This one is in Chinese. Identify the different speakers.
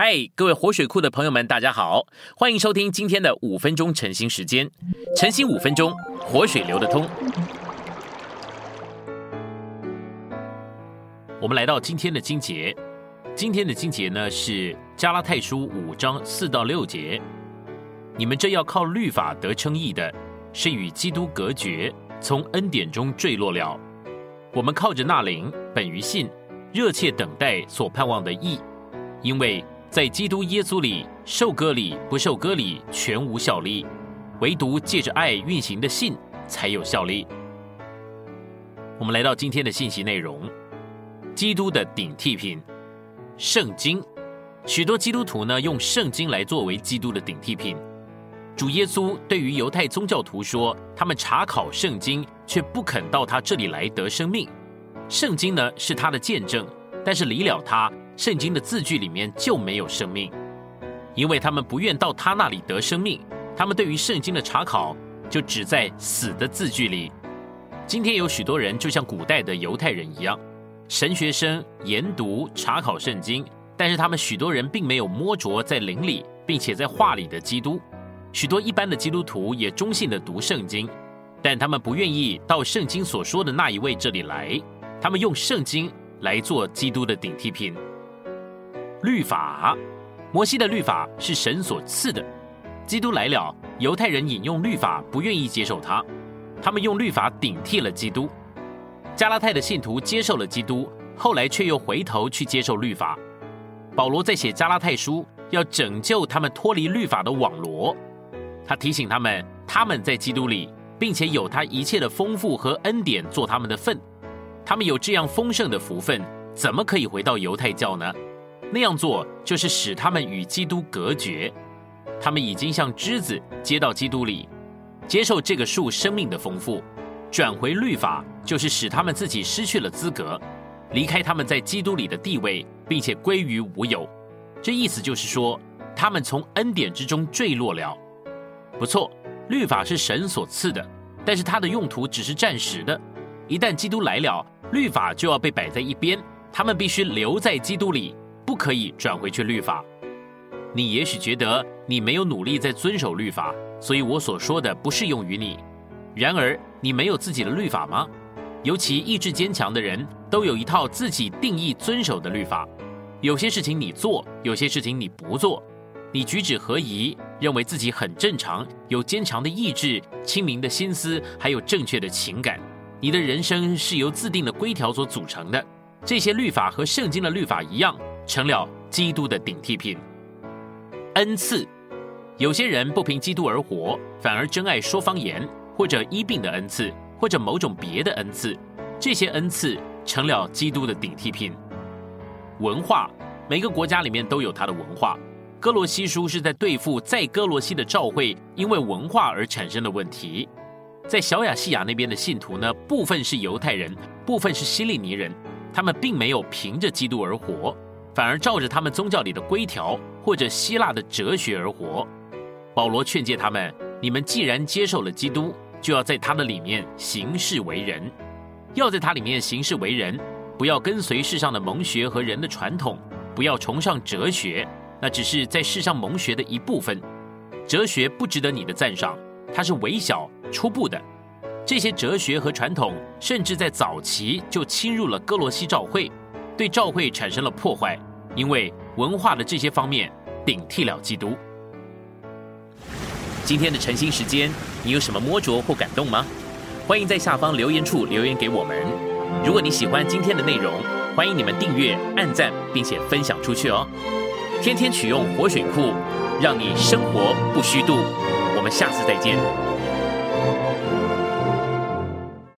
Speaker 1: 嗨，各位活水库的朋友们，大家好，欢迎收听今天的五分钟晨兴时间。晨兴五分钟，活水流得通。我们来到今天的经节，今天的经节呢是加拉太书五章四到六节。你们这要靠律法得称义的，是与基督隔绝，从恩典中坠落了。我们靠着那灵，本于信，热切等待所盼望的义，因为。在基督耶稣里受割礼不受割礼全无效力，唯独借着爱运行的信才有效力。我们来到今天的信息内容：基督的顶替品——圣经。许多基督徒呢用圣经来作为基督的顶替品。主耶稣对于犹太宗教徒说：“他们查考圣经，却不肯到他这里来得生命。圣经呢是他的见证，但是离了他。”圣经的字句里面就没有生命，因为他们不愿到他那里得生命。他们对于圣经的查考就只在死的字句里。今天有许多人就像古代的犹太人一样，神学生研读查考圣经，但是他们许多人并没有摸着在灵里并且在话里的基督。许多一般的基督徒也忠信的读圣经，但他们不愿意到圣经所说的那一位这里来。他们用圣经来做基督的顶替品。律法，摩西的律法是神所赐的。基督来了，犹太人引用律法，不愿意接受他，他们用律法顶替了基督。加拉太的信徒接受了基督，后来却又回头去接受律法。保罗在写加拉太书，要拯救他们脱离律法的网罗。他提醒他们，他们在基督里，并且有他一切的丰富和恩典做他们的份。他们有这样丰盛的福分，怎么可以回到犹太教呢？那样做就是使他们与基督隔绝，他们已经像枝子接到基督里，接受这个树生命的丰富，转回律法就是使他们自己失去了资格，离开他们在基督里的地位，并且归于无有。这意思就是说，他们从恩典之中坠落了。不错，律法是神所赐的，但是它的用途只是暂时的。一旦基督来了，律法就要被摆在一边，他们必须留在基督里。可以转回去律法。你也许觉得你没有努力在遵守律法，所以我所说的不适用于你。然而，你没有自己的律法吗？尤其意志坚强的人都有一套自己定义遵守的律法。有些事情你做，有些事情你不做。你举止合宜，认为自己很正常，有坚强的意志、清明的心思，还有正确的情感。你的人生是由自定的规条所组成的。这些律法和圣经的律法一样。成了基督的顶替品。恩赐，有些人不凭基督而活，反而真爱说方言，或者医病的恩赐，或者某种别的恩赐。这些恩赐成了基督的顶替品。文化，每个国家里面都有它的文化。哥罗西书是在对付在哥罗西的教会因为文化而产生的问题。在小亚细亚那边的信徒呢，部分是犹太人，部分是希利尼人，他们并没有凭着基督而活。反而照着他们宗教里的规条或者希腊的哲学而活。保罗劝诫他们：你们既然接受了基督，就要在他的里面行事为人，要在他里面行事为人，不要跟随世上的蒙学和人的传统，不要崇尚哲学，那只是在世上蒙学的一部分。哲学不值得你的赞赏，它是微小初步的。这些哲学和传统，甚至在早期就侵入了哥罗西教会，对教会产生了破坏。因为文化的这些方面顶替了基督。今天的晨兴时间，你有什么摸着或感动吗？欢迎在下方留言处留言给我们。如果你喜欢今天的内容，欢迎你们订阅、按赞，并且分享出去哦。天天取用活水库，让你生活不虚度。我们下次再见。